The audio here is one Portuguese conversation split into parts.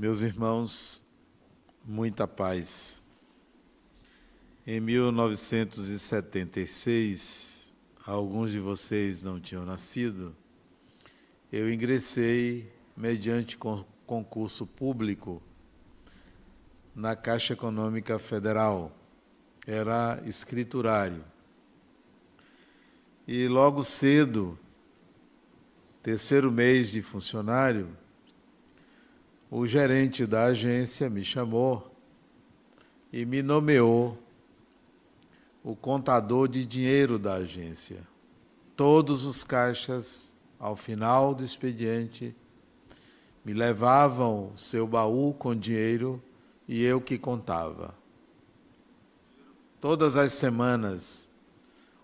Meus irmãos, muita paz. Em 1976, alguns de vocês não tinham nascido, eu ingressei, mediante concurso público, na Caixa Econômica Federal. Era escriturário. E logo cedo, terceiro mês de funcionário, o gerente da agência me chamou e me nomeou o contador de dinheiro da agência. Todos os caixas, ao final do expediente, me levavam seu baú com dinheiro e eu que contava. Todas as semanas,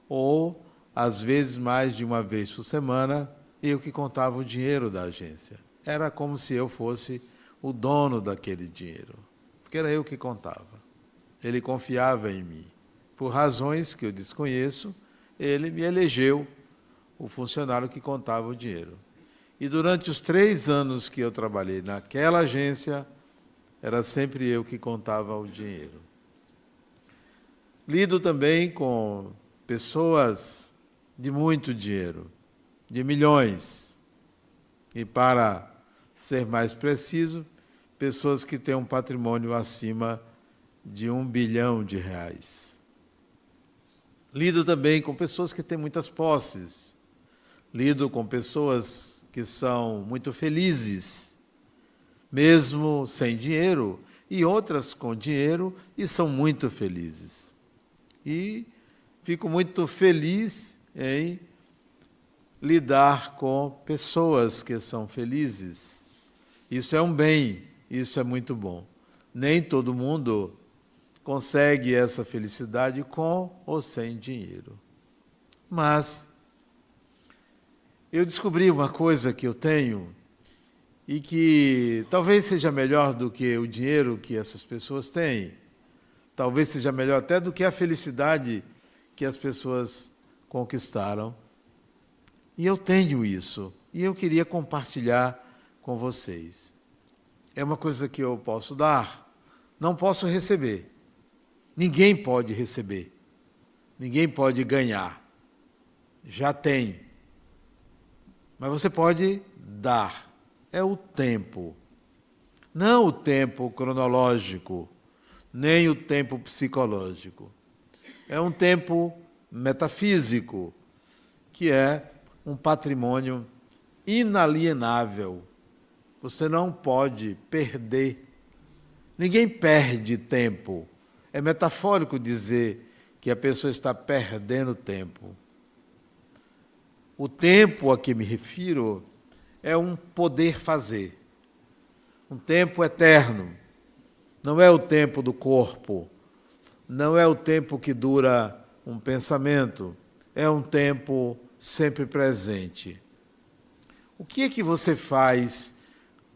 ou às vezes mais de uma vez por semana, eu que contava o dinheiro da agência. Era como se eu fosse o dono daquele dinheiro, porque era eu que contava. Ele confiava em mim. Por razões que eu desconheço, ele me elegeu o funcionário que contava o dinheiro. E durante os três anos que eu trabalhei naquela agência, era sempre eu que contava o dinheiro. Lido também com pessoas de muito dinheiro, de milhões. E para ser mais preciso, pessoas que têm um patrimônio acima de um bilhão de reais. Lido também com pessoas que têm muitas posses. Lido com pessoas que são muito felizes, mesmo sem dinheiro, e outras com dinheiro e são muito felizes. E fico muito feliz em lidar com pessoas que são felizes isso é um bem, isso é muito bom. Nem todo mundo consegue essa felicidade com ou sem dinheiro. Mas eu descobri uma coisa que eu tenho e que talvez seja melhor do que o dinheiro que essas pessoas têm. Talvez seja melhor até do que a felicidade que as pessoas conquistaram. E eu tenho isso. E eu queria compartilhar com vocês. É uma coisa que eu posso dar, não posso receber. Ninguém pode receber. Ninguém pode ganhar. Já tem. Mas você pode dar. É o tempo. Não o tempo cronológico, nem o tempo psicológico. É um tempo metafísico, que é um patrimônio inalienável você não pode perder. Ninguém perde tempo. É metafórico dizer que a pessoa está perdendo tempo. O tempo a que me refiro é um poder fazer. Um tempo eterno. Não é o tempo do corpo. Não é o tempo que dura um pensamento. É um tempo sempre presente. O que é que você faz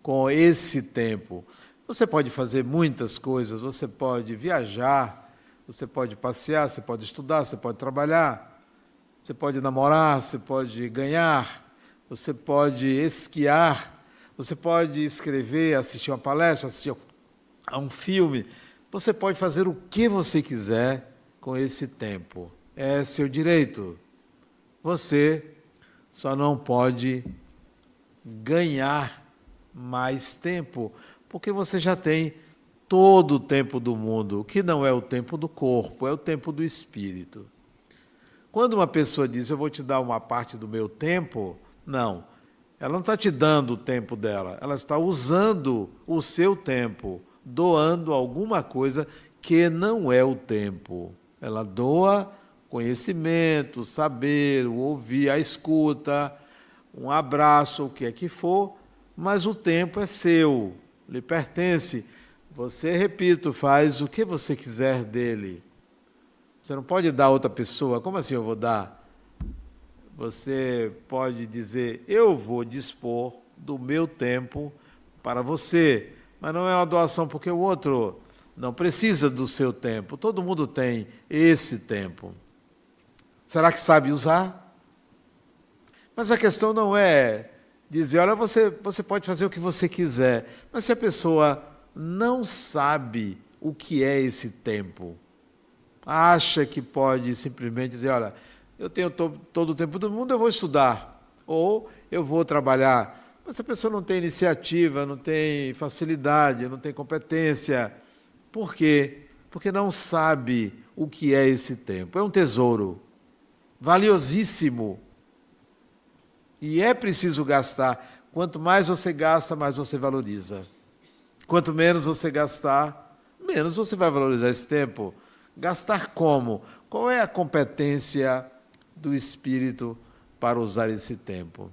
com esse tempo. Você pode fazer muitas coisas, você pode viajar, você pode passear, você pode estudar, você pode trabalhar, você pode namorar, você pode ganhar, você pode esquiar, você pode escrever, assistir uma palestra, assistir a um filme. Você pode fazer o que você quiser com esse tempo. É seu direito. Você só não pode ganhar mais tempo, porque você já tem todo o tempo do mundo, que não é o tempo do corpo, é o tempo do espírito. Quando uma pessoa diz, eu vou te dar uma parte do meu tempo, não. Ela não está te dando o tempo dela, ela está usando o seu tempo, doando alguma coisa que não é o tempo. Ela doa conhecimento, saber, ouvir, a escuta, um abraço, o que é que for, mas o tempo é seu, lhe pertence. Você, repito, faz o que você quiser dele. Você não pode dar a outra pessoa. Como assim eu vou dar? Você pode dizer: Eu vou dispor do meu tempo para você. Mas não é uma doação porque o outro não precisa do seu tempo. Todo mundo tem esse tempo. Será que sabe usar? Mas a questão não é dizer: olha, você, você pode fazer o que você quiser, mas se a pessoa não sabe o que é esse tempo, acha que pode simplesmente dizer: olha, eu tenho to todo o tempo do mundo, eu vou estudar, ou eu vou trabalhar. Mas a pessoa não tem iniciativa, não tem facilidade, não tem competência. Por quê? Porque não sabe o que é esse tempo. É um tesouro valiosíssimo. E é preciso gastar. Quanto mais você gasta, mais você valoriza. Quanto menos você gastar, menos você vai valorizar esse tempo. Gastar como? Qual é a competência do espírito para usar esse tempo?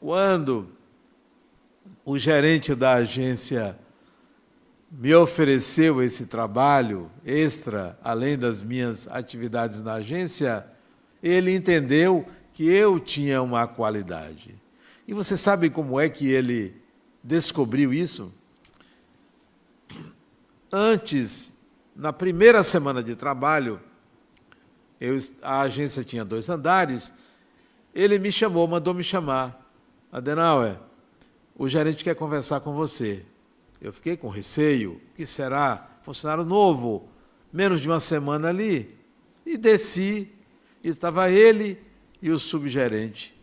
Quando o gerente da agência me ofereceu esse trabalho extra, além das minhas atividades na agência, ele entendeu que eu tinha uma qualidade. E você sabe como é que ele descobriu isso? Antes, na primeira semana de trabalho, eu, a agência tinha dois andares, ele me chamou, mandou me chamar. Adenauer, o gerente quer conversar com você. Eu fiquei com receio, que será? Funcionário novo, menos de uma semana ali. E desci, e estava ele e o subgerente.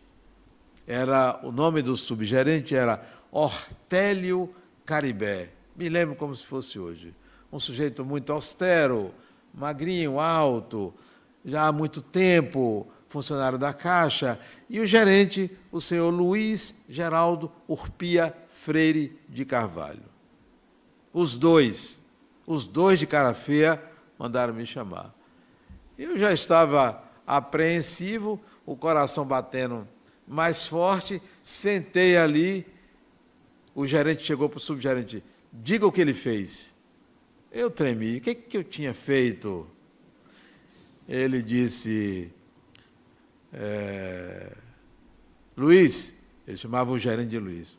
Era o nome do subgerente era Ortélio Caribé. Me lembro como se fosse hoje. Um sujeito muito austero, magrinho, alto, já há muito tempo, funcionário da Caixa, e o gerente, o senhor Luiz Geraldo Urpia Freire de Carvalho. Os dois, os dois de cara feia, mandaram me chamar. Eu já estava apreensivo, o coração batendo mais forte, sentei ali. O gerente chegou para o subgerente: diga o que ele fez. Eu tremi. O que, que eu tinha feito? Ele disse: é, Luiz, ele chamava o gerente de Luiz.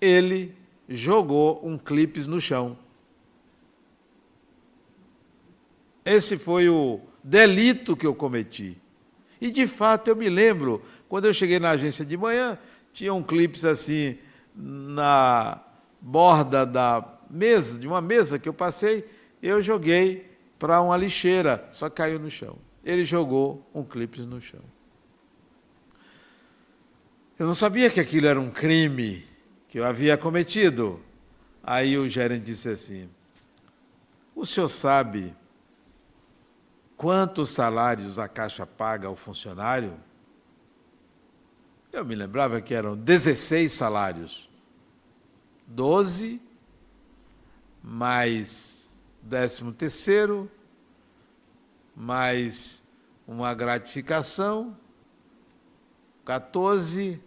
Ele jogou um clipes no chão. Esse foi o delito que eu cometi. E de fato eu me lembro, quando eu cheguei na agência de manhã, tinha um clipe assim na borda da mesa, de uma mesa que eu passei, eu joguei para uma lixeira, só caiu no chão. Ele jogou um clipe no chão. Eu não sabia que aquilo era um crime que eu havia cometido. Aí o gerente disse assim: O senhor sabe quantos salários a Caixa paga ao funcionário? Eu me lembrava que eram 16 salários. 12 mais décimo terceiro, mais uma gratificação, 14,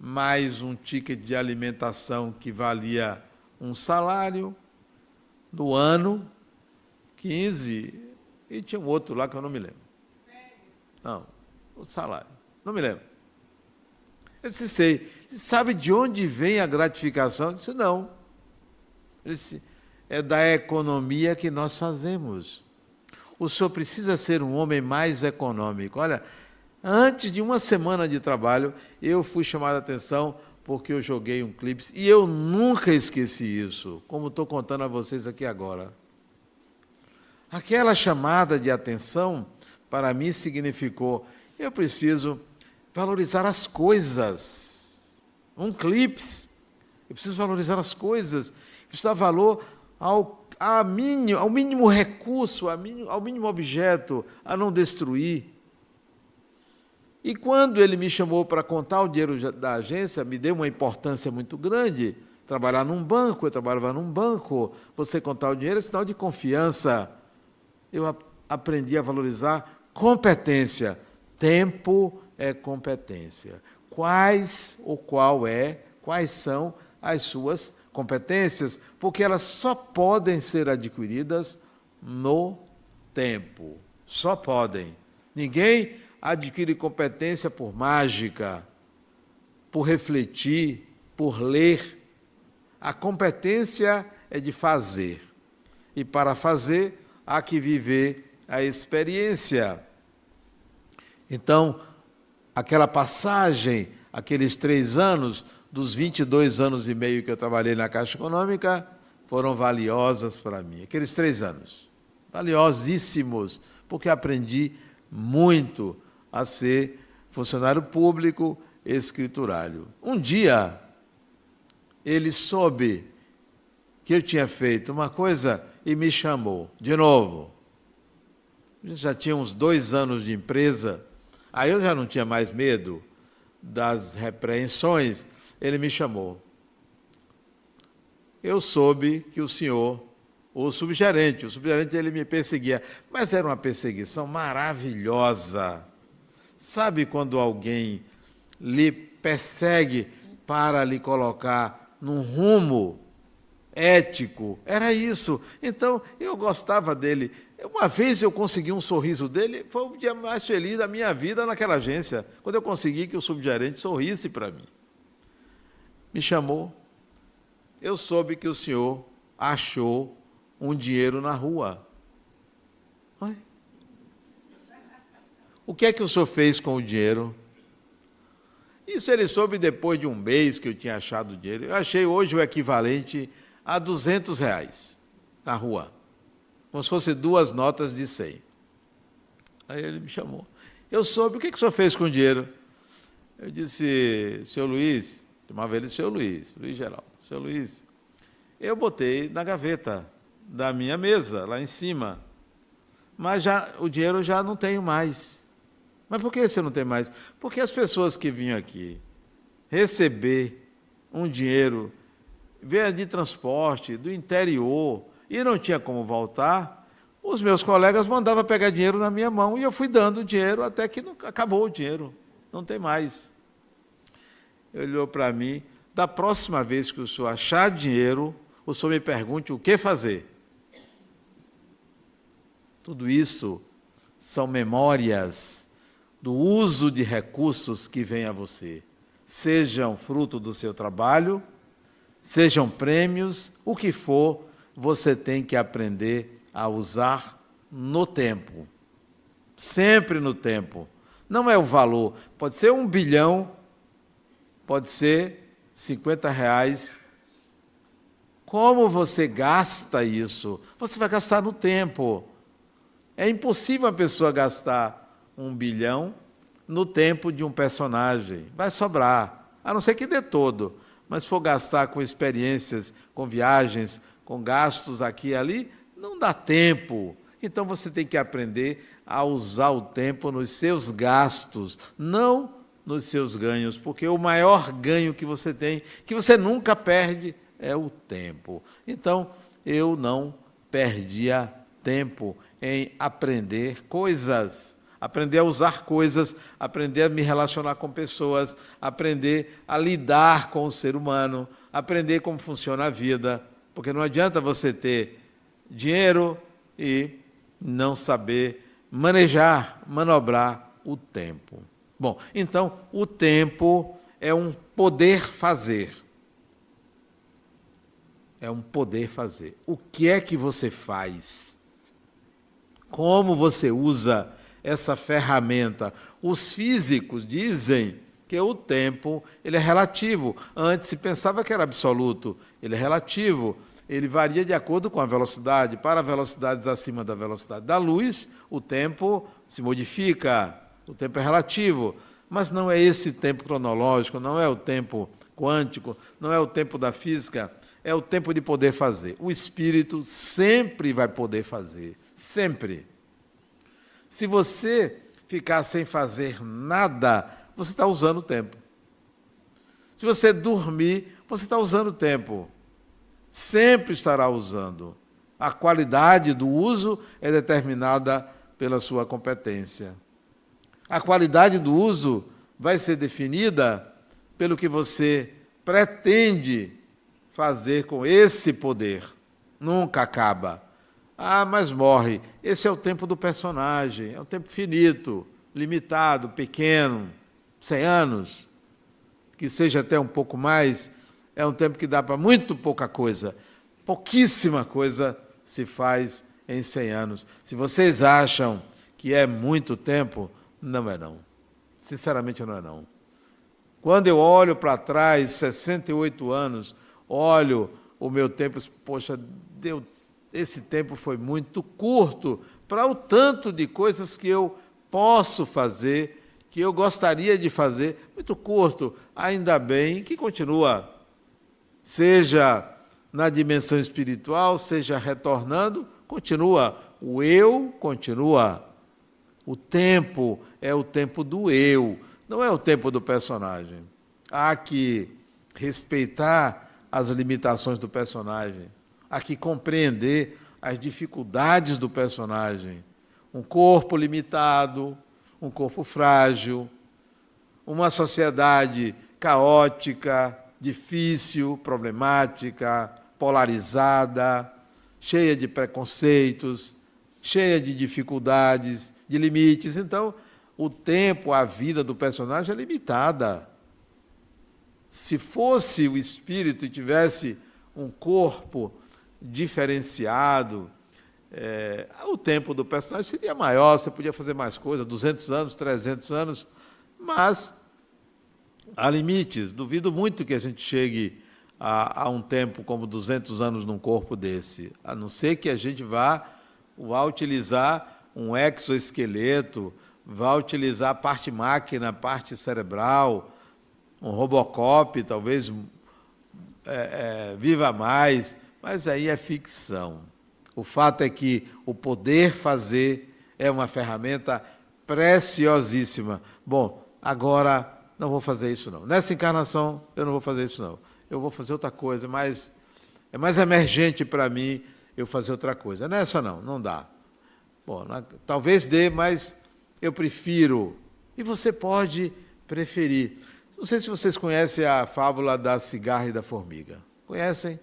mais um ticket de alimentação que valia um salário no ano, 15, e tinha um outro lá que eu não me lembro. Não, o salário, não me lembro. Eu disse, sei. Sabe de onde vem a gratificação? Eu disse, não. Ele disse, é da economia que nós fazemos. O senhor precisa ser um homem mais econômico. Olha, antes de uma semana de trabalho, eu fui chamado a atenção porque eu joguei um clipe e eu nunca esqueci isso, como estou contando a vocês aqui agora. Aquela chamada de atenção, para mim, significou: eu preciso valorizar as coisas. Um clips, eu preciso valorizar as coisas, eu preciso dar valor ao, ao, mínimo, ao mínimo recurso, ao mínimo, ao mínimo objeto, a não destruir. E quando ele me chamou para contar o dinheiro da agência, me deu uma importância muito grande. Trabalhar num banco, eu trabalhava num banco, você contar o dinheiro é sinal de confiança eu aprendi a valorizar competência. Tempo é competência. Quais ou qual é, quais são as suas competências? Porque elas só podem ser adquiridas no tempo. Só podem. Ninguém adquire competência por mágica, por refletir, por ler. A competência é de fazer. E para fazer, há que viver a experiência. Então, aquela passagem, aqueles três anos, dos 22 anos e meio que eu trabalhei na Caixa Econômica, foram valiosas para mim. Aqueles três anos, valiosíssimos, porque aprendi muito a ser funcionário público escriturário. Um dia, ele soube que eu tinha feito uma coisa e me chamou de novo. Já tinha uns dois anos de empresa, aí eu já não tinha mais medo das repreensões. Ele me chamou. Eu soube que o senhor, o subgerente, o subgerente ele me perseguia, mas era uma perseguição maravilhosa. Sabe quando alguém lhe persegue para lhe colocar num rumo ético? Era isso. Então, eu gostava dele. Uma vez eu consegui um sorriso dele, foi o dia mais feliz da minha vida naquela agência, quando eu consegui que o subgerente sorrisse para mim. Me chamou. Eu soube que o senhor achou um dinheiro na rua. Oi? O que é que o senhor fez com o dinheiro? Isso ele soube depois de um mês que eu tinha achado o dinheiro. Eu achei hoje o equivalente a 200 reais na rua, como se fossem duas notas de 100. Aí ele me chamou. Eu soube, o que, que o senhor fez com o dinheiro? Eu disse, senhor Luiz, chamava ele senhor Luiz, Luiz Geraldo, senhor Luiz, eu botei na gaveta da minha mesa, lá em cima, mas já, o dinheiro já não tenho mais. Mas por que você não tem mais? Porque as pessoas que vinham aqui receber um dinheiro, veio de transporte, do interior, e não tinha como voltar, os meus colegas mandavam pegar dinheiro na minha mão e eu fui dando dinheiro até que não, acabou o dinheiro, não tem mais. Ele olhou para mim, da próxima vez que o senhor achar dinheiro, o senhor me pergunte o que fazer. Tudo isso são memórias do uso de recursos que vêm a você, sejam fruto do seu trabalho, sejam prêmios, o que for, você tem que aprender a usar no tempo. Sempre no tempo. Não é o valor. Pode ser um bilhão, pode ser 50 reais. Como você gasta isso? Você vai gastar no tempo. É impossível a pessoa gastar um bilhão no tempo de um personagem. Vai sobrar, a não ser que dê todo. Mas for gastar com experiências, com viagens, com gastos aqui e ali, não dá tempo. Então você tem que aprender a usar o tempo nos seus gastos, não nos seus ganhos, porque o maior ganho que você tem, que você nunca perde, é o tempo. Então, eu não perdia tempo em aprender coisas aprender a usar coisas, aprender a me relacionar com pessoas, aprender a lidar com o ser humano, aprender como funciona a vida, porque não adianta você ter dinheiro e não saber manejar, manobrar o tempo. Bom, então o tempo é um poder fazer. É um poder fazer. O que é que você faz? Como você usa essa ferramenta. Os físicos dizem que o tempo ele é relativo. Antes se pensava que era absoluto, ele é relativo. Ele varia de acordo com a velocidade. Para velocidades acima da velocidade da luz, o tempo se modifica. O tempo é relativo. Mas não é esse tempo cronológico, não é o tempo quântico, não é o tempo da física, é o tempo de poder fazer. O espírito sempre vai poder fazer, sempre. Se você ficar sem fazer nada, você está usando o tempo. Se você dormir, você está usando o tempo. Sempre estará usando. A qualidade do uso é determinada pela sua competência. A qualidade do uso vai ser definida pelo que você pretende fazer com esse poder. Nunca acaba. Ah, mas morre. Esse é o tempo do personagem, é um tempo finito, limitado, pequeno, 100 anos, que seja até um pouco mais, é um tempo que dá para muito pouca coisa. Pouquíssima coisa se faz em 100 anos. Se vocês acham que é muito tempo, não é não. Sinceramente não é não. Quando eu olho para trás, 68 anos, olho o meu tempo, poxa, deu, esse tempo foi muito curto para o tanto de coisas que eu posso fazer, que eu gostaria de fazer, muito curto, ainda bem que continua, seja na dimensão espiritual, seja retornando, continua, o eu continua. O tempo é o tempo do eu, não é o tempo do personagem. Há que respeitar as limitações do personagem, há que compreender as dificuldades do personagem. Um corpo limitado, um corpo frágil, uma sociedade caótica, difícil, problemática, polarizada, cheia de preconceitos, cheia de dificuldades, de limites. Então, o tempo, a vida do personagem é limitada. Se fosse o espírito e tivesse um corpo diferenciado, é, o tempo do personagem seria maior, você podia fazer mais coisas, 200 anos, 300 anos, mas há limites. Duvido muito que a gente chegue a, a, um tempo como 200 anos num corpo desse, a não ser que a gente vá, vá utilizar um exoesqueleto, vá utilizar parte máquina, parte cerebral, um Robocop, talvez é, é, viva mais, mas aí é ficção. O fato é que o poder fazer é uma ferramenta preciosíssima. Bom, agora não vou fazer isso não. Nessa encarnação eu não vou fazer isso não eu vou fazer outra coisa, mas é mais emergente para mim eu fazer outra coisa. Nessa não, não dá. Bom, talvez dê, mas eu prefiro. E você pode preferir. Não sei se vocês conhecem a fábula da cigarra e da formiga. Conhecem?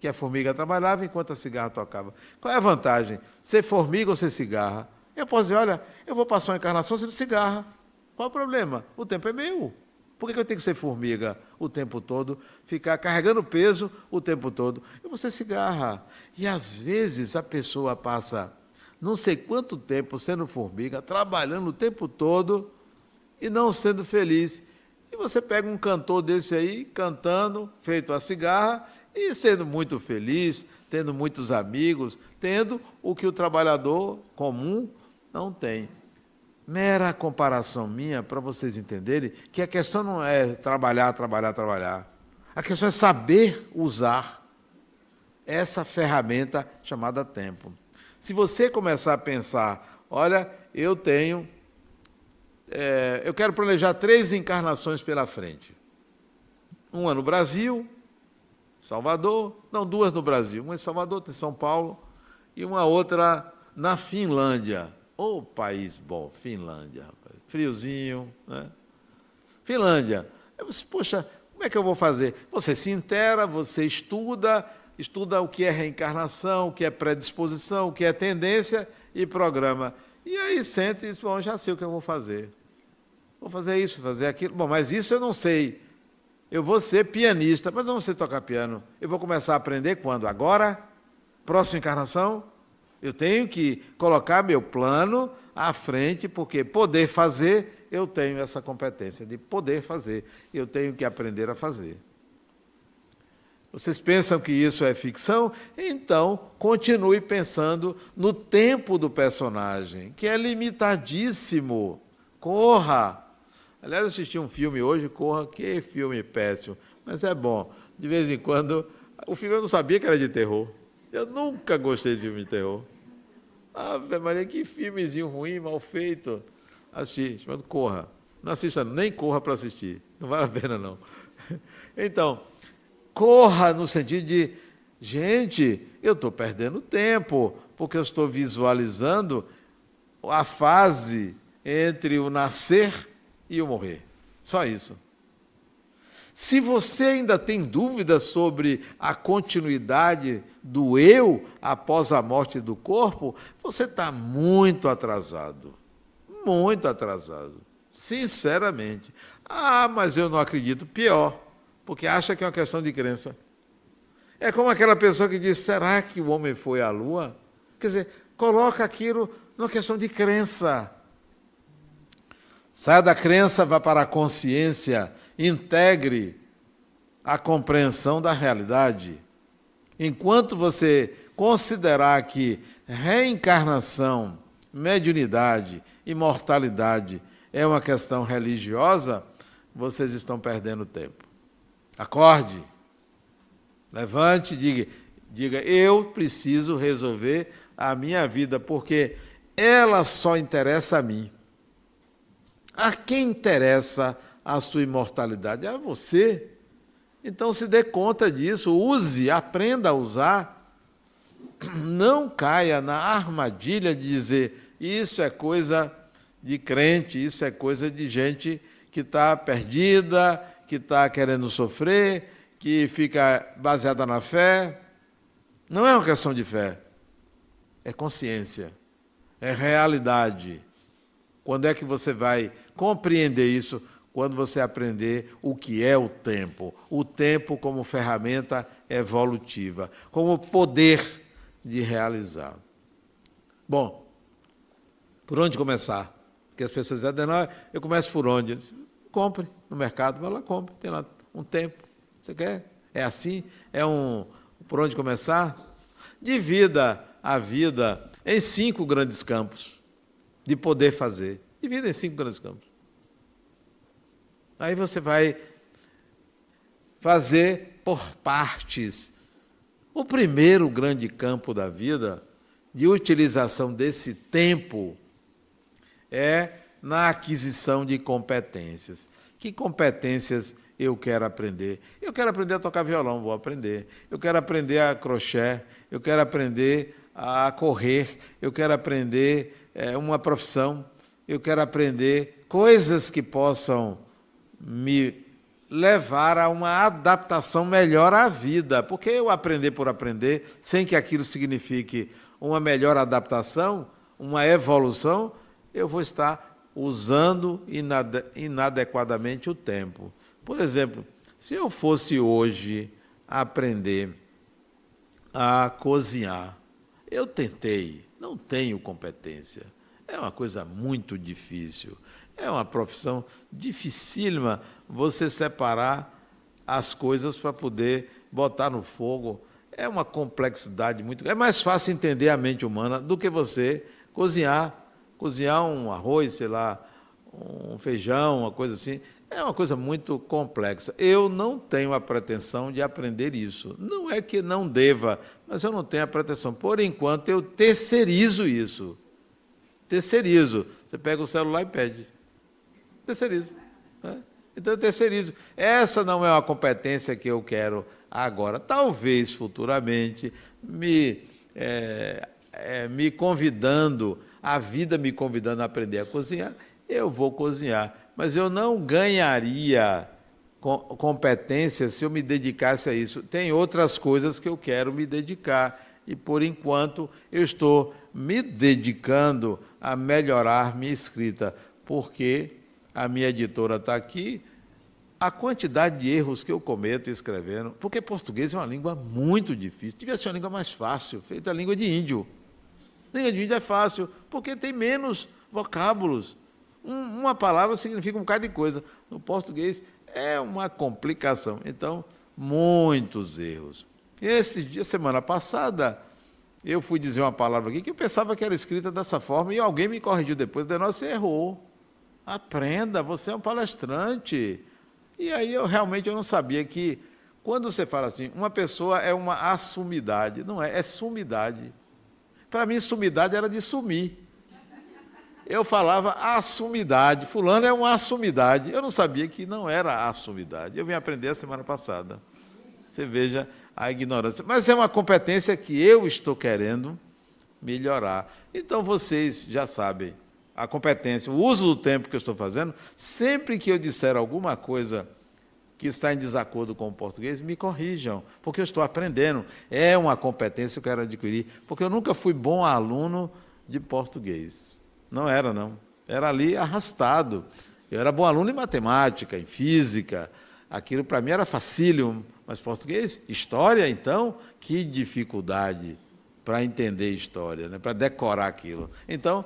Que a formiga trabalhava enquanto a cigarra tocava. Qual é a vantagem? Ser formiga ou ser cigarra? Eu posso dizer, olha, eu vou passar uma encarnação sendo cigarra. Qual o problema? O tempo é meu. Por que eu tenho que ser formiga o tempo todo, ficar carregando peso o tempo todo? E você cigarra. E às vezes a pessoa passa não sei quanto tempo sendo formiga, trabalhando o tempo todo e não sendo feliz. E você pega um cantor desse aí, cantando, feito a cigarra, e sendo muito feliz, tendo muitos amigos, tendo o que o trabalhador comum não tem mera comparação minha para vocês entenderem que a questão não é trabalhar, trabalhar, trabalhar. A questão é saber usar essa ferramenta chamada tempo. Se você começar a pensar, olha, eu tenho, é, eu quero planejar três encarnações pela frente. Uma no Brasil, Salvador, não, duas no Brasil, uma em Salvador, outra em São Paulo, e uma outra na Finlândia. Ô oh, país bom, Finlândia, rapaz. friozinho, né? Finlândia. Eu disse, poxa, como é que eu vou fazer? Você se intera, você estuda, estuda o que é reencarnação, o que é predisposição, o que é tendência e programa. E aí sente e diz, bom, já sei o que eu vou fazer. Vou fazer isso, fazer aquilo. Bom, mas isso eu não sei. Eu vou ser pianista, mas eu não sei tocar piano. Eu vou começar a aprender quando? Agora? Próxima encarnação? Eu tenho que colocar meu plano à frente, porque poder fazer, eu tenho essa competência de poder fazer. Eu tenho que aprender a fazer. Vocês pensam que isso é ficção? Então, continue pensando no tempo do personagem, que é limitadíssimo. Corra! Aliás, assisti um filme hoje, Corra, que filme péssimo, mas é bom. De vez em quando, o filme eu não sabia que era de terror. Eu nunca gostei de filme de terror. Ave Maria, que filmezinho ruim, mal feito. Assisti, chamado Corra. Não assista, nem corra para assistir. Não vale a pena, não. Então, corra no sentido de, gente, eu estou perdendo tempo, porque eu estou visualizando a fase entre o nascer e o morrer. Só isso. Se você ainda tem dúvidas sobre a continuidade do eu após a morte do corpo, você está muito atrasado. Muito atrasado. Sinceramente. Ah, mas eu não acredito. Pior, porque acha que é uma questão de crença. É como aquela pessoa que diz: será que o homem foi à lua? Quer dizer, coloca aquilo numa questão de crença. Saia da crença, vá para a consciência integre a compreensão da realidade. Enquanto você considerar que reencarnação, mediunidade, imortalidade é uma questão religiosa, vocês estão perdendo tempo. Acorde, levante e diga, diga: eu preciso resolver a minha vida, porque ela só interessa a mim. A quem interessa a sua imortalidade? A você. Então se dê conta disso, use, aprenda a usar. Não caia na armadilha de dizer isso é coisa de crente, isso é coisa de gente que está perdida, que está querendo sofrer, que fica baseada na fé. Não é uma questão de fé, é consciência, é realidade. Quando é que você vai compreender isso? Quando você aprender o que é o tempo. O tempo como ferramenta evolutiva, como poder de realizar. Bom, por onde começar? Porque as pessoas dizem, eu começo por onde? Disse, compre no mercado, vai lá, compre, tem lá um tempo. Você quer? É assim? É um. Por onde começar? Divida a vida em cinco grandes campos de poder fazer. Divida em cinco grandes campos. Aí você vai fazer por partes. O primeiro grande campo da vida de utilização desse tempo é na aquisição de competências. Que competências eu quero aprender? Eu quero aprender a tocar violão, vou aprender. Eu quero aprender a crochê, eu quero aprender a correr, eu quero aprender é, uma profissão, eu quero aprender coisas que possam me levar a uma adaptação melhor à vida. Porque eu aprender por aprender, sem que aquilo signifique uma melhor adaptação, uma evolução, eu vou estar usando inadequadamente o tempo. Por exemplo, se eu fosse hoje aprender a cozinhar, eu tentei, não tenho competência. É uma coisa muito difícil. É uma profissão dificílima você separar as coisas para poder botar no fogo. É uma complexidade muito. É mais fácil entender a mente humana do que você cozinhar cozinhar um arroz, sei lá, um feijão, uma coisa assim, é uma coisa muito complexa. Eu não tenho a pretensão de aprender isso. Não é que não deva, mas eu não tenho a pretensão. Por enquanto, eu terceirizo isso. Terceirizo. Você pega o celular e pede. Terceirizo. Né? Então, eu terceirizo. Essa não é uma competência que eu quero agora. Talvez futuramente me, é, é, me convidando a vida me convidando a aprender a cozinhar, eu vou cozinhar. Mas eu não ganharia competência se eu me dedicasse a isso. Tem outras coisas que eu quero me dedicar. E, por enquanto, eu estou me dedicando a melhorar minha escrita, porque a minha editora está aqui. A quantidade de erros que eu cometo escrevendo, porque português é uma língua muito difícil, devia ser uma língua mais fácil, feita a língua de índio. Língua de índio é fácil, porque tem menos vocábulos. Um, uma palavra significa um bocado de coisa. No português é uma complicação. Então, muitos erros. Esse dia, semana passada, eu fui dizer uma palavra aqui que eu pensava que era escrita dessa forma e alguém me corrigiu depois. Denós, você errou. Aprenda, você é um palestrante. E aí eu realmente eu não sabia que quando você fala assim, uma pessoa é uma assumidade, não é, é sumidade. Para mim, sumidade era de sumir. Eu falava assumidade. Fulano é uma assumidade. Eu não sabia que não era assumidade. Eu vim aprender a semana passada. Você veja a ignorância. Mas é uma competência que eu estou querendo melhorar. Então vocês já sabem a competência, o uso do tempo que eu estou fazendo. Sempre que eu disser alguma coisa que está em desacordo com o português, me corrijam, porque eu estou aprendendo. É uma competência que eu quero adquirir, porque eu nunca fui bom aluno de português. Não era, não. Era ali arrastado. Eu era bom aluno em matemática, em física. Aquilo para mim era facílimo, mas português, história, então, que dificuldade para entender história, né? para decorar aquilo. Então,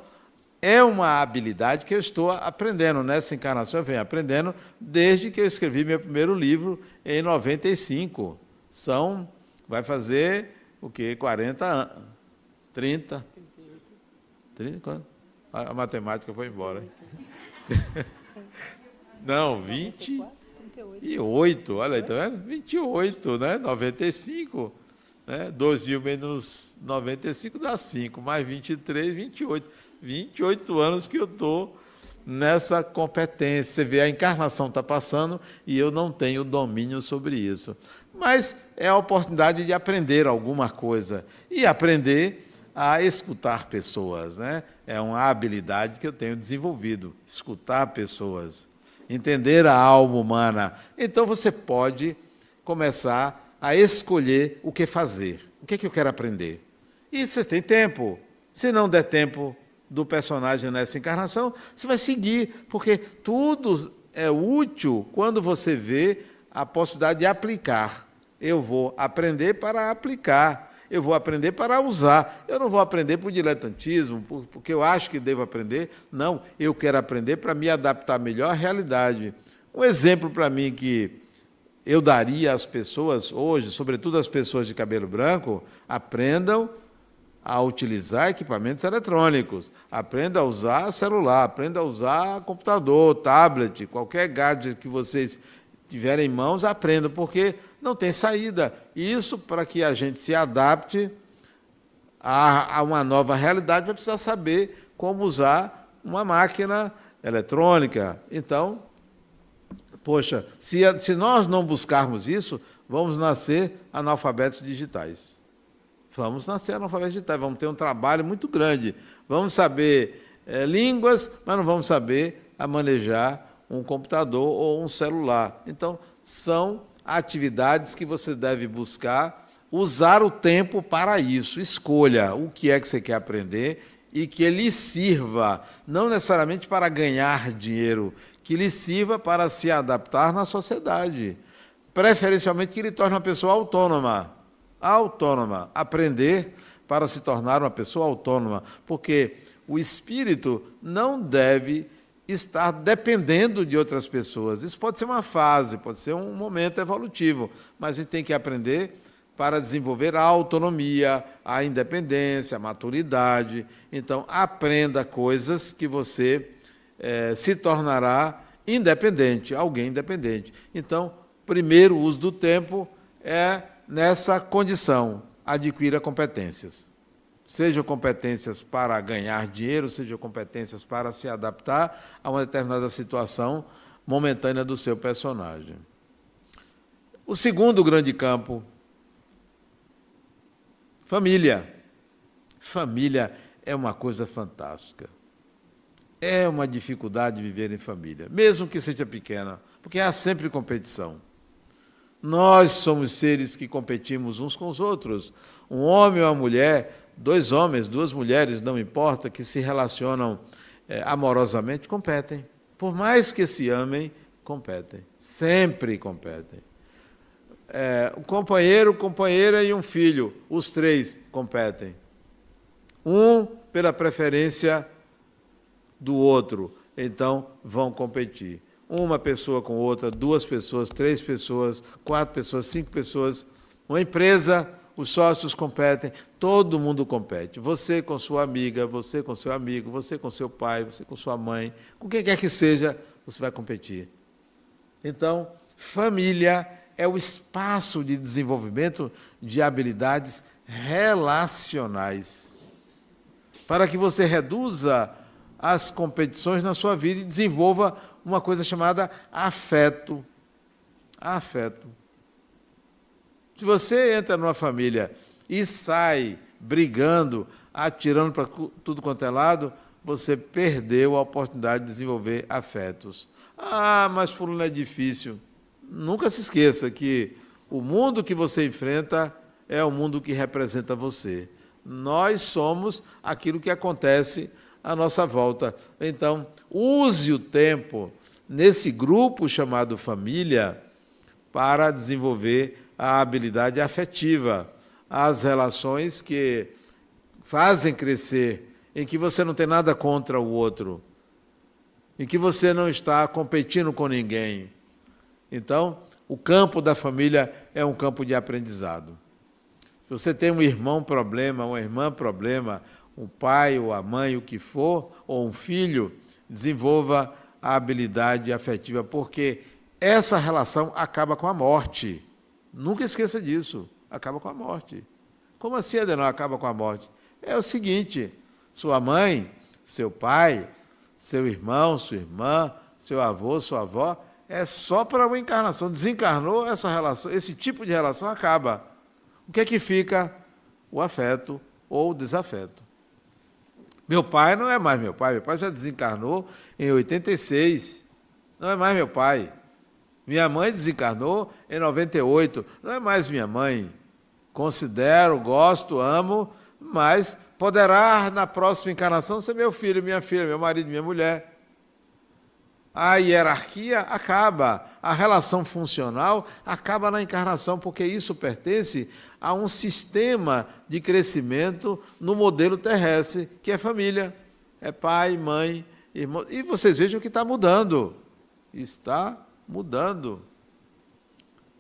é uma habilidade que eu estou aprendendo. Nessa encarnação eu venho aprendendo desde que eu escrevi meu primeiro livro em 95. São, vai fazer o quê? 40 anos. 30. 30 quanto? A matemática foi embora. Não, 28. Olha aí, tá vendo? 28, né? 95. Né? 2 mil menos 95 dá 5, mais 23, 28. 28 anos que eu estou nessa competência. Você vê, a encarnação está passando e eu não tenho domínio sobre isso. Mas é a oportunidade de aprender alguma coisa e aprender a escutar pessoas. Né? É uma habilidade que eu tenho desenvolvido, escutar pessoas, entender a alma humana. Então você pode começar a escolher o que fazer. O que, é que eu quero aprender? E você tem tempo. Se não der tempo, do personagem nessa encarnação, você vai seguir, porque tudo é útil quando você vê a possibilidade de aplicar. Eu vou aprender para aplicar, eu vou aprender para usar. Eu não vou aprender por diletantismo, porque eu acho que devo aprender. Não, eu quero aprender para me adaptar melhor à realidade. Um exemplo para mim que eu daria às pessoas hoje, sobretudo às pessoas de cabelo branco, aprendam a utilizar equipamentos eletrônicos, aprenda a usar celular, aprenda a usar computador, tablet, qualquer gadget que vocês tiverem em mãos, aprenda, porque não tem saída. Isso, para que a gente se adapte a, a uma nova realidade, vai precisar saber como usar uma máquina eletrônica. Então, poxa, se, se nós não buscarmos isso, vamos nascer analfabetos digitais. Vamos nascer analfabetos digitais, vamos ter um trabalho muito grande. Vamos saber é, línguas, mas não vamos saber a manejar um computador ou um celular. Então, são atividades que você deve buscar usar o tempo para isso. Escolha o que é que você quer aprender e que ele sirva, não necessariamente para ganhar dinheiro, que lhe sirva para se adaptar na sociedade. Preferencialmente que ele torne uma pessoa autônoma autônoma, aprender para se tornar uma pessoa autônoma, porque o espírito não deve estar dependendo de outras pessoas. Isso pode ser uma fase, pode ser um momento evolutivo, mas a gente tem que aprender para desenvolver a autonomia, a independência, a maturidade. Então, aprenda coisas que você eh, se tornará independente, alguém independente. Então, primeiro uso do tempo é nessa condição, adquira competências. Sejam competências para ganhar dinheiro, sejam competências para se adaptar a uma determinada situação momentânea do seu personagem. O segundo grande campo, família. Família é uma coisa fantástica. É uma dificuldade viver em família, mesmo que seja pequena, porque há sempre competição. Nós somos seres que competimos uns com os outros. Um homem ou uma mulher, dois homens, duas mulheres, não importa, que se relacionam é, amorosamente, competem. Por mais que se amem, competem. Sempre competem. É, um companheiro, companheira e um filho, os três competem. Um pela preferência do outro, então vão competir uma pessoa com outra, duas pessoas, três pessoas, quatro pessoas, cinco pessoas. Uma empresa, os sócios competem, todo mundo compete. Você com sua amiga, você com seu amigo, você com seu pai, você com sua mãe, com quem quer que seja, você vai competir. Então, família é o espaço de desenvolvimento de habilidades relacionais. Para que você reduza as competições na sua vida e desenvolva uma coisa chamada afeto. Afeto. Se você entra numa família e sai brigando, atirando para tudo quanto é lado, você perdeu a oportunidade de desenvolver afetos. Ah, mas fulano é difícil. Nunca se esqueça que o mundo que você enfrenta é o mundo que representa você. Nós somos aquilo que acontece à nossa volta. Então, use o tempo nesse grupo chamado família para desenvolver a habilidade afetiva, as relações que fazem crescer em que você não tem nada contra o outro, em que você não está competindo com ninguém. Então, o campo da família é um campo de aprendizado. Se você tem um irmão problema, uma irmã problema, um pai ou a mãe, o que for, ou um filho, desenvolva a habilidade afetiva, porque essa relação acaba com a morte. Nunca esqueça disso. Acaba com a morte. Como assim, Adenor, acaba com a morte? É o seguinte: sua mãe, seu pai, seu irmão, sua irmã, seu avô, sua avó, é só para uma encarnação. Desencarnou essa relação, esse tipo de relação acaba. O que é que fica? O afeto ou o desafeto. Meu pai não é mais meu pai, meu pai já desencarnou em 86. Não é mais meu pai. Minha mãe desencarnou em 98. Não é mais minha mãe. Considero, gosto, amo, mas poderá na próxima encarnação ser meu filho, minha filha, meu marido, minha mulher. A hierarquia acaba, a relação funcional acaba na encarnação, porque isso pertence a um sistema de crescimento no modelo terrestre, que é família. É pai, mãe, irmão. E vocês vejam que está mudando. Está mudando.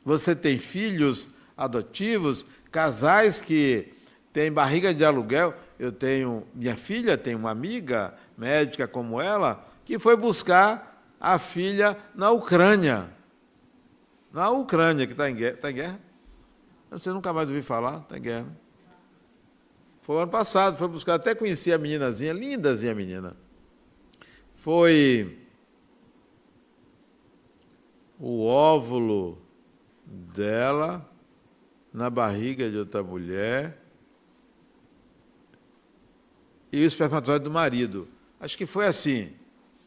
Você tem filhos adotivos, casais que têm barriga de aluguel. Eu tenho, minha filha tem uma amiga médica como ela, que foi buscar a filha na Ucrânia. Na Ucrânia, que está em guerra. Está em guerra? Você nunca mais ouviu falar? Está em guerra. Foi ano passado, foi buscar, até conheci a meninazinha, lindazinha a menina. Foi o óvulo dela na barriga de outra mulher e o espermatozoide do marido. Acho que foi assim.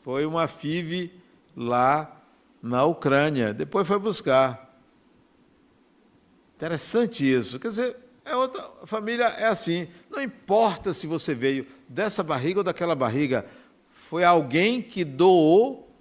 Foi uma FIV lá na Ucrânia. Depois foi buscar. Interessante isso. Quer dizer, é outra família é assim. Não importa se você veio dessa barriga ou daquela barriga, foi alguém que doou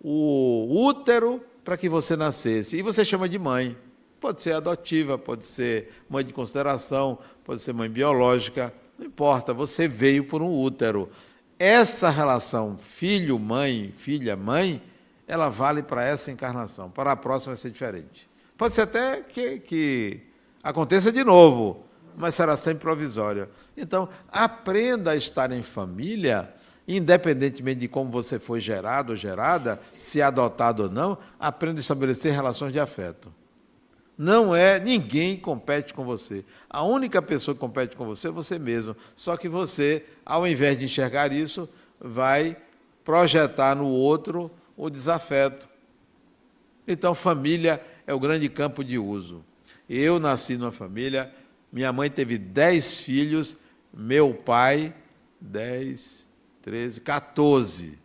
o útero para que você nascesse. E você chama de mãe. Pode ser adotiva, pode ser mãe de consideração, pode ser mãe biológica, não importa, você veio por um útero. Essa relação filho-mãe, filha-mãe, ela vale para essa encarnação. Para a próxima vai ser diferente. Pode ser até que, que aconteça de novo, mas será sempre provisória. Então, aprenda a estar em família, independentemente de como você foi gerado ou gerada, se adotado ou não, aprenda a estabelecer relações de afeto. Não é, ninguém compete com você. A única pessoa que compete com você é você mesmo. Só que você, ao invés de enxergar isso, vai projetar no outro o desafeto. Então, família é o grande campo de uso. Eu nasci numa família, minha mãe teve dez filhos, meu pai, dez, treze, quatorze.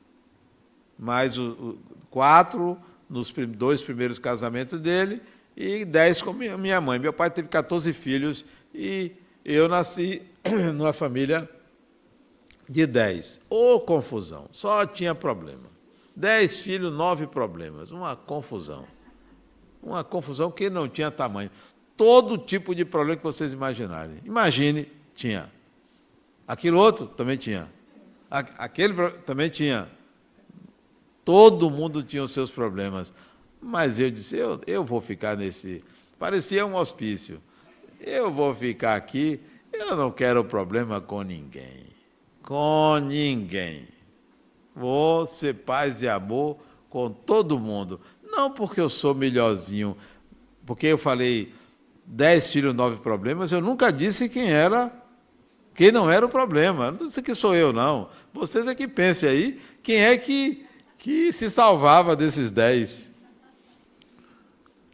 Mais o, o, quatro nos dois primeiros casamentos dele e dez com minha mãe. Meu pai teve 14 filhos e eu nasci numa família de dez. Ô oh, confusão, só tinha problema. Dez filhos, nove problemas. Uma confusão. Uma confusão que não tinha tamanho. Todo tipo de problema que vocês imaginarem. Imagine, tinha. Aquilo outro também tinha. Aquele também tinha. Todo mundo tinha os seus problemas. Mas eu disse, eu, eu vou ficar nesse. Parecia um hospício. Eu vou ficar aqui, eu não quero problema com ninguém. Com ninguém. Vou ser paz e amor com todo mundo. Não porque eu sou melhorzinho, porque eu falei dez filhos, nove problemas, eu nunca disse quem era, quem não era o problema. Não disse que sou eu, não. Vocês é que pensem aí quem é que, que se salvava desses dez.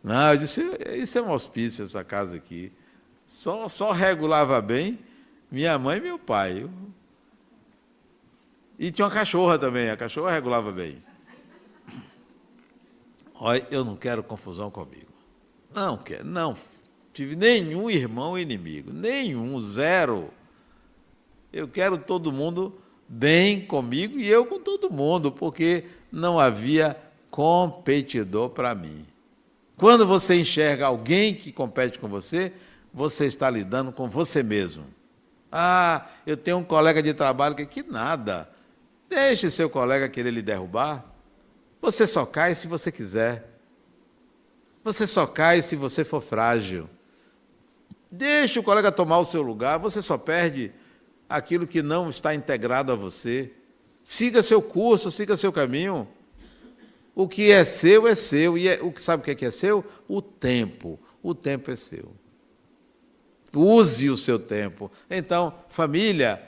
Não, eu disse, isso é um hospício, essa casa aqui. Só, só regulava bem minha mãe e meu pai. E tinha uma cachorra também, a cachorra regulava bem. Olha, eu não quero confusão comigo. Não quero, não tive nenhum irmão inimigo, nenhum, zero. Eu quero todo mundo bem comigo e eu com todo mundo, porque não havia competidor para mim. Quando você enxerga alguém que compete com você, você está lidando com você mesmo. Ah, eu tenho um colega de trabalho que, que nada. Deixe seu colega querer lhe derrubar. Você só cai se você quiser. Você só cai se você for frágil. Deixe o colega tomar o seu lugar, você só perde aquilo que não está integrado a você. Siga seu curso, siga seu caminho. O que é seu é seu. E é, que sabe o que é, é seu? O tempo. O tempo é seu. Use o seu tempo. Então, família,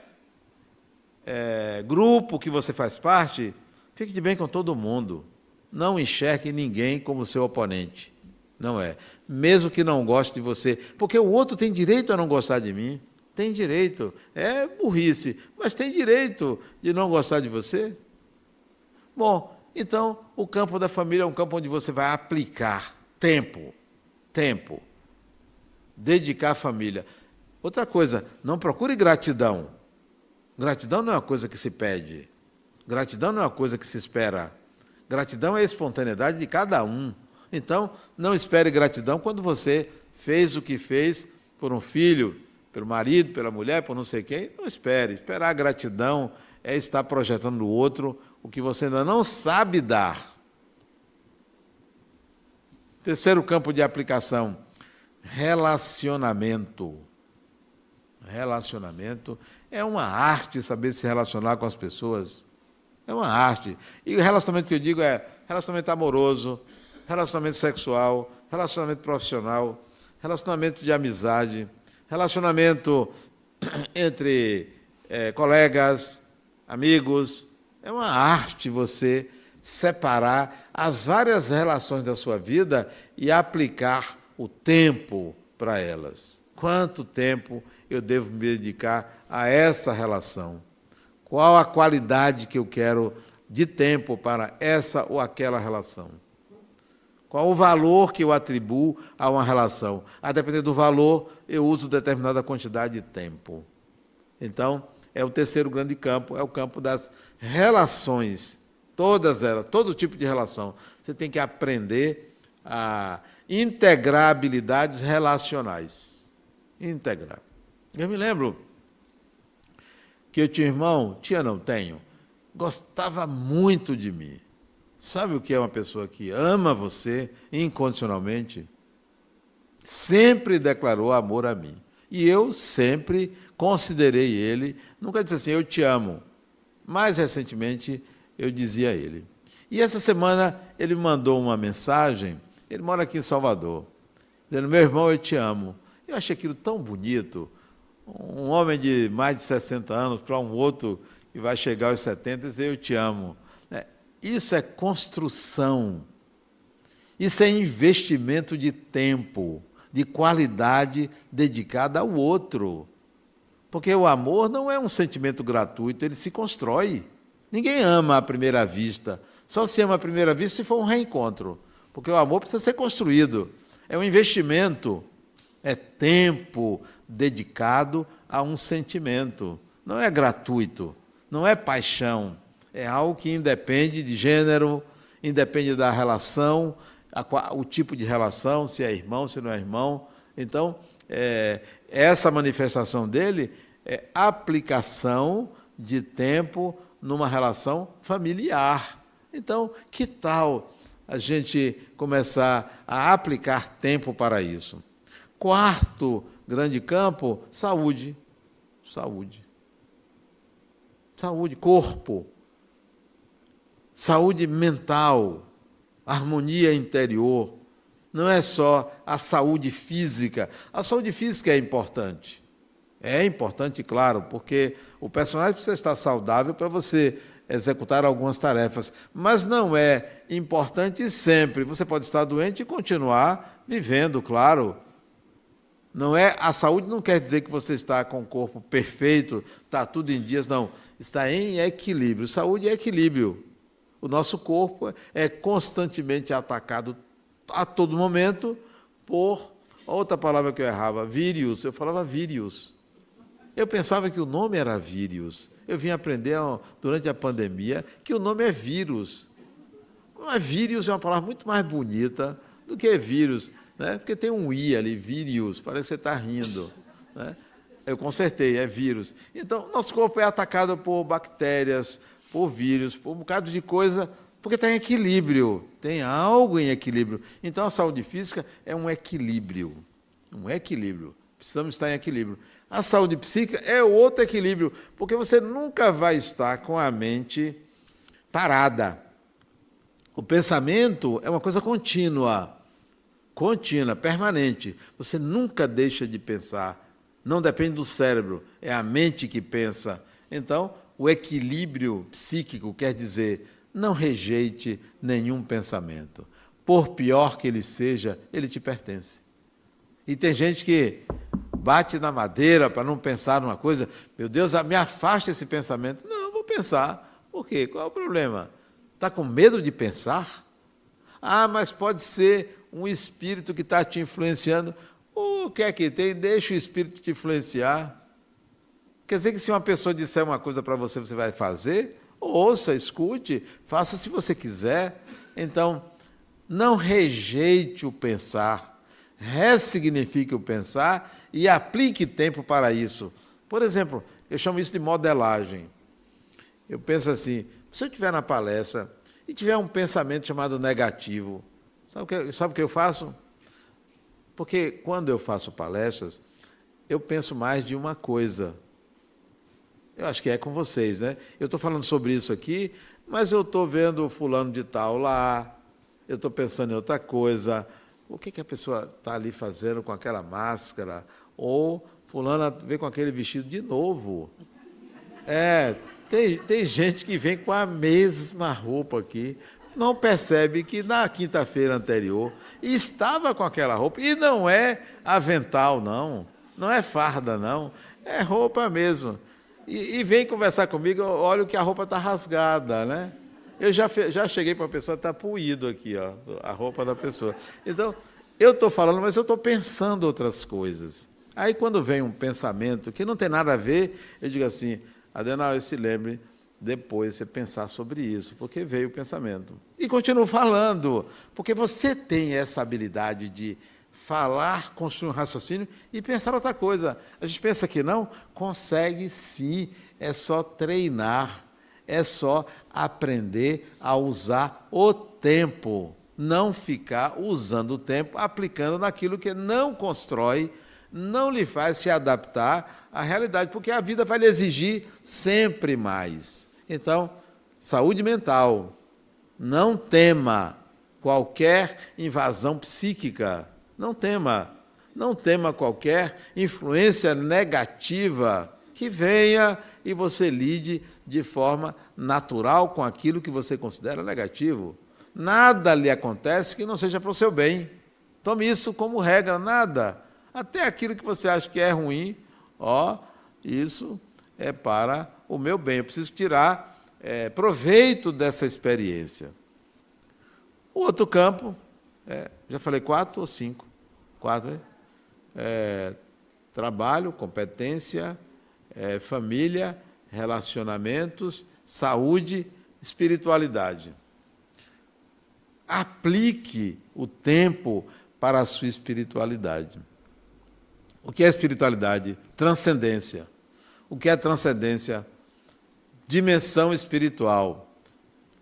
é, grupo que você faz parte, fique de bem com todo mundo. Não enxergue ninguém como seu oponente. Não é. Mesmo que não goste de você. Porque o outro tem direito a não gostar de mim. Tem direito. É burrice, mas tem direito de não gostar de você. Bom, então o campo da família é um campo onde você vai aplicar tempo. Tempo. Dedicar à família. Outra coisa, não procure gratidão. Gratidão não é uma coisa que se pede. Gratidão não é uma coisa que se espera. Gratidão é a espontaneidade de cada um. Então, não espere gratidão quando você fez o que fez por um filho, pelo marido, pela mulher, por não sei quem. Não espere. Esperar gratidão é estar projetando no outro o que você ainda não sabe dar. Terceiro campo de aplicação: relacionamento. Relacionamento é uma arte saber se relacionar com as pessoas. É uma arte. E o relacionamento que eu digo é relacionamento amoroso, relacionamento sexual, relacionamento profissional, relacionamento de amizade, relacionamento entre é, colegas, amigos. É uma arte você separar as várias relações da sua vida e aplicar o tempo para elas. Quanto tempo eu devo me dedicar a essa relação? Qual a qualidade que eu quero de tempo para essa ou aquela relação? Qual o valor que eu atribuo a uma relação? A depender do valor, eu uso determinada quantidade de tempo. Então, é o terceiro grande campo, é o campo das relações. Todas elas, todo tipo de relação. Você tem que aprender a integrar habilidades relacionais. Integrar. Eu me lembro que eu tinha irmão, tinha não tenho, gostava muito de mim. Sabe o que é uma pessoa que ama você incondicionalmente? Sempre declarou amor a mim. E eu sempre considerei ele, nunca disse assim, eu te amo. Mais recentemente eu dizia a ele. E essa semana ele me mandou uma mensagem, ele mora aqui em Salvador, dizendo: Meu irmão, eu te amo. Eu achei aquilo tão bonito. Um homem de mais de 60 anos para um outro que vai chegar aos 70 dizer: Eu te amo. Isso é construção. Isso é investimento de tempo, de qualidade dedicada ao outro. Porque o amor não é um sentimento gratuito, ele se constrói. Ninguém ama à primeira vista. Só se ama à primeira vista se for um reencontro. Porque o amor precisa ser construído. É um investimento. É tempo dedicado a um sentimento. Não é gratuito. Não é paixão é algo que independe de gênero, independe da relação, a, o tipo de relação, se é irmão, se não é irmão. Então, é, essa manifestação dele é aplicação de tempo numa relação familiar. Então, que tal a gente começar a aplicar tempo para isso? Quarto grande campo, saúde. Saúde. Saúde, corpo saúde mental, harmonia interior. Não é só a saúde física. A saúde física é importante. É importante, claro, porque o personagem precisa estar saudável para você executar algumas tarefas. Mas não é importante sempre. Você pode estar doente e continuar vivendo, claro. Não é a saúde não quer dizer que você está com o corpo perfeito, está tudo em dias, não. Está em equilíbrio. Saúde é equilíbrio. O nosso corpo é constantemente atacado a todo momento por outra palavra que eu errava, vírus. Eu falava vírus. Eu pensava que o nome era vírus. Eu vim aprender durante a pandemia que o nome é vírus. Mas vírus é uma palavra muito mais bonita do que vírus, né? porque tem um i ali, vírus, parece que você está rindo. Né? Eu consertei, é vírus. Então, nosso corpo é atacado por bactérias, por vírus, por um bocado de coisa, porque está em equilíbrio, tem algo em equilíbrio. Então, a saúde física é um equilíbrio. Um equilíbrio. Precisamos estar em equilíbrio. A saúde psíquica é outro equilíbrio, porque você nunca vai estar com a mente parada. O pensamento é uma coisa contínua, contínua, permanente. Você nunca deixa de pensar. Não depende do cérebro, é a mente que pensa. Então, o equilíbrio psíquico quer dizer não rejeite nenhum pensamento. Por pior que ele seja, ele te pertence. E tem gente que bate na madeira para não pensar numa coisa, meu Deus, me afasta esse pensamento. Não, vou pensar. Por quê? Qual é o problema? Está com medo de pensar? Ah, mas pode ser um espírito que está te influenciando. O que é que tem? Deixa o espírito te influenciar. Quer dizer que se uma pessoa disser uma coisa para você, você vai fazer? Ouça, escute, faça se você quiser. Então, não rejeite o pensar, ressignifique o pensar e aplique tempo para isso. Por exemplo, eu chamo isso de modelagem. Eu penso assim: se eu estiver na palestra e tiver um pensamento chamado negativo, sabe o que, sabe o que eu faço? Porque quando eu faço palestras, eu penso mais de uma coisa. Eu acho que é com vocês, né? Eu estou falando sobre isso aqui, mas eu estou vendo o fulano de tal lá, eu estou pensando em outra coisa. O que, que a pessoa está ali fazendo com aquela máscara? Ou fulano vem com aquele vestido de novo. É, tem, tem gente que vem com a mesma roupa aqui, não percebe que na quinta-feira anterior estava com aquela roupa. E não é avental, não. Não é farda, não. É roupa mesmo. E, e vem conversar comigo, olha que a roupa está rasgada, né? Eu já, já cheguei para a pessoa, está puído aqui, ó, a roupa da pessoa. Então, eu estou falando, mas eu estou pensando outras coisas. Aí, quando vem um pensamento que não tem nada a ver, eu digo assim, Adenal, se lembre depois você pensar sobre isso, porque veio o pensamento. E continuo falando, porque você tem essa habilidade de falar, construir um raciocínio e pensar outra coisa. A gente pensa que não, consegue sim, é só treinar, é só aprender a usar o tempo, não ficar usando o tempo, aplicando naquilo que não constrói, não lhe faz se adaptar à realidade, porque a vida vai lhe exigir sempre mais. Então, saúde mental, não tema qualquer invasão psíquica não tema. Não tema qualquer influência negativa que venha e você lide de forma natural com aquilo que você considera negativo. Nada lhe acontece que não seja para o seu bem. Tome isso como regra, nada. Até aquilo que você acha que é ruim, ó, isso é para o meu bem. Eu preciso tirar é, proveito dessa experiência. O outro campo, é, já falei quatro ou cinco? Quatro, né? é, trabalho, competência, é, família, relacionamentos, saúde, espiritualidade. Aplique o tempo para a sua espiritualidade. O que é espiritualidade? Transcendência. O que é transcendência? Dimensão espiritual.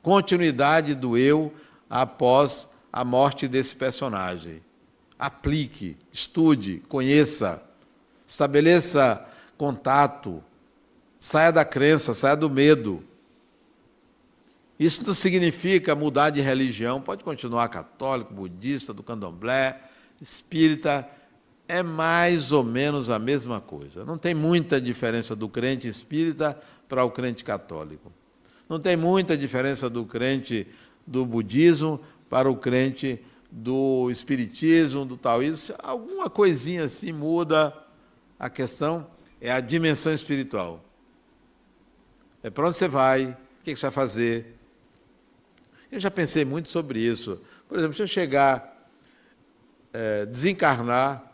Continuidade do eu após a morte desse personagem aplique, estude, conheça, estabeleça contato, saia da crença, saia do medo. Isso não significa mudar de religião, pode continuar católico, budista, do candomblé, espírita, é mais ou menos a mesma coisa. Não tem muita diferença do crente espírita para o crente católico. Não tem muita diferença do crente do budismo para o crente do espiritismo, do taoísmo, alguma coisinha assim muda a questão, é a dimensão espiritual. É para onde você vai, o que você vai fazer. Eu já pensei muito sobre isso. Por exemplo, se eu chegar, é, desencarnar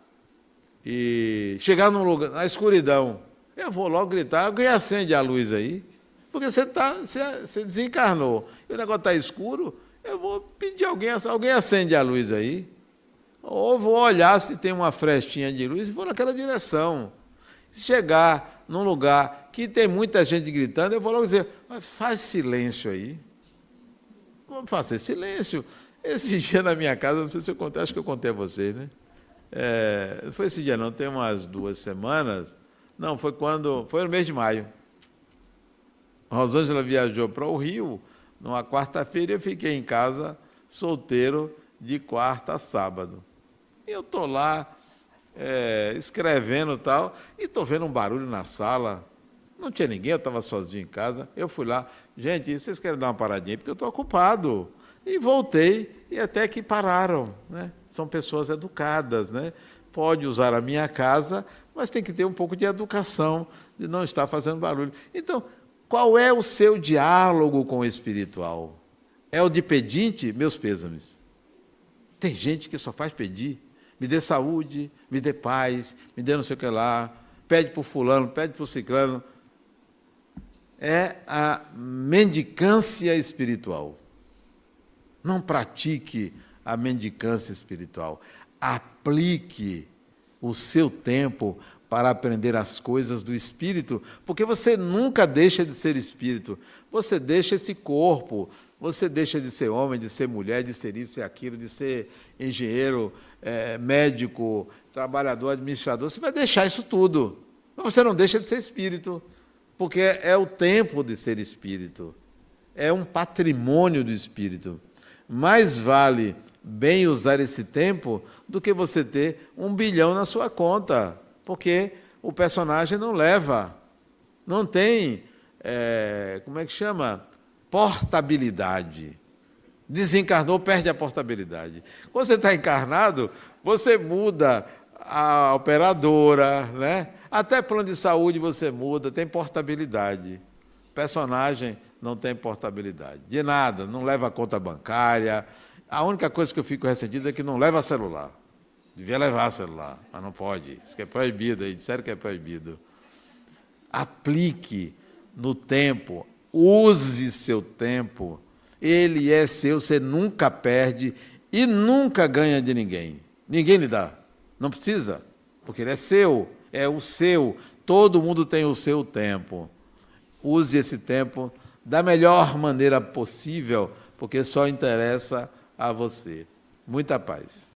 e chegar num lugar, na escuridão, eu vou logo gritar, alguém acende a luz aí, porque você, tá, você, você desencarnou. E o negócio está escuro, eu vou pedir alguém, alguém acende a luz aí. Ou vou olhar se tem uma frestinha de luz e vou naquela direção. chegar num lugar que tem muita gente gritando, eu vou logo dizer, faz silêncio aí. Vamos fazer silêncio. Esse dia na minha casa, não sei se eu contei, acho que eu contei a vocês, né? É, foi esse dia não, tem umas duas semanas. Não, foi quando. Foi no mês de maio. Rosângela viajou para o Rio numa quarta-feira e eu fiquei em casa solteiro de quarta a sábado. E eu estou lá é, escrevendo tal, e estou vendo um barulho na sala. Não tinha ninguém, eu estava sozinho em casa. Eu fui lá, gente, vocês querem dar uma paradinha? Porque eu estou ocupado. E voltei, e até que pararam. Né? São pessoas educadas. Né? Pode usar a minha casa, mas tem que ter um pouco de educação, de não estar fazendo barulho. Então, qual é o seu diálogo com o espiritual? É o de pedinte? Meus pêsames. Tem gente que só faz pedir. Me dê saúde, me dê paz, me dê não sei o que lá. Pede para o fulano, pede para o ciclano. É a mendicância espiritual. Não pratique a mendicância espiritual. Aplique o seu tempo para aprender as coisas do espírito, porque você nunca deixa de ser espírito, você deixa esse corpo, você deixa de ser homem, de ser mulher, de ser isso e aquilo, de ser engenheiro, é, médico, trabalhador, administrador, você vai deixar isso tudo. Mas você não deixa de ser espírito, porque é o tempo de ser espírito, é um patrimônio do espírito. Mais vale bem usar esse tempo do que você ter um bilhão na sua conta porque o personagem não leva, não tem, é, como é que chama? Portabilidade. Desencarnou, perde a portabilidade. Quando você está encarnado, você muda a operadora, né? Até plano de saúde você muda, tem portabilidade. Personagem não tem portabilidade. De nada, não leva conta bancária. A única coisa que eu fico ressentido é que não leva celular. Devia levar celular, mas não pode. Isso que é proibido, aí disseram que é proibido. Aplique no tempo, use seu tempo. Ele é seu, você nunca perde e nunca ganha de ninguém. Ninguém lhe dá. Não precisa, porque ele é seu, é o seu. Todo mundo tem o seu tempo. Use esse tempo da melhor maneira possível, porque só interessa a você. Muita paz.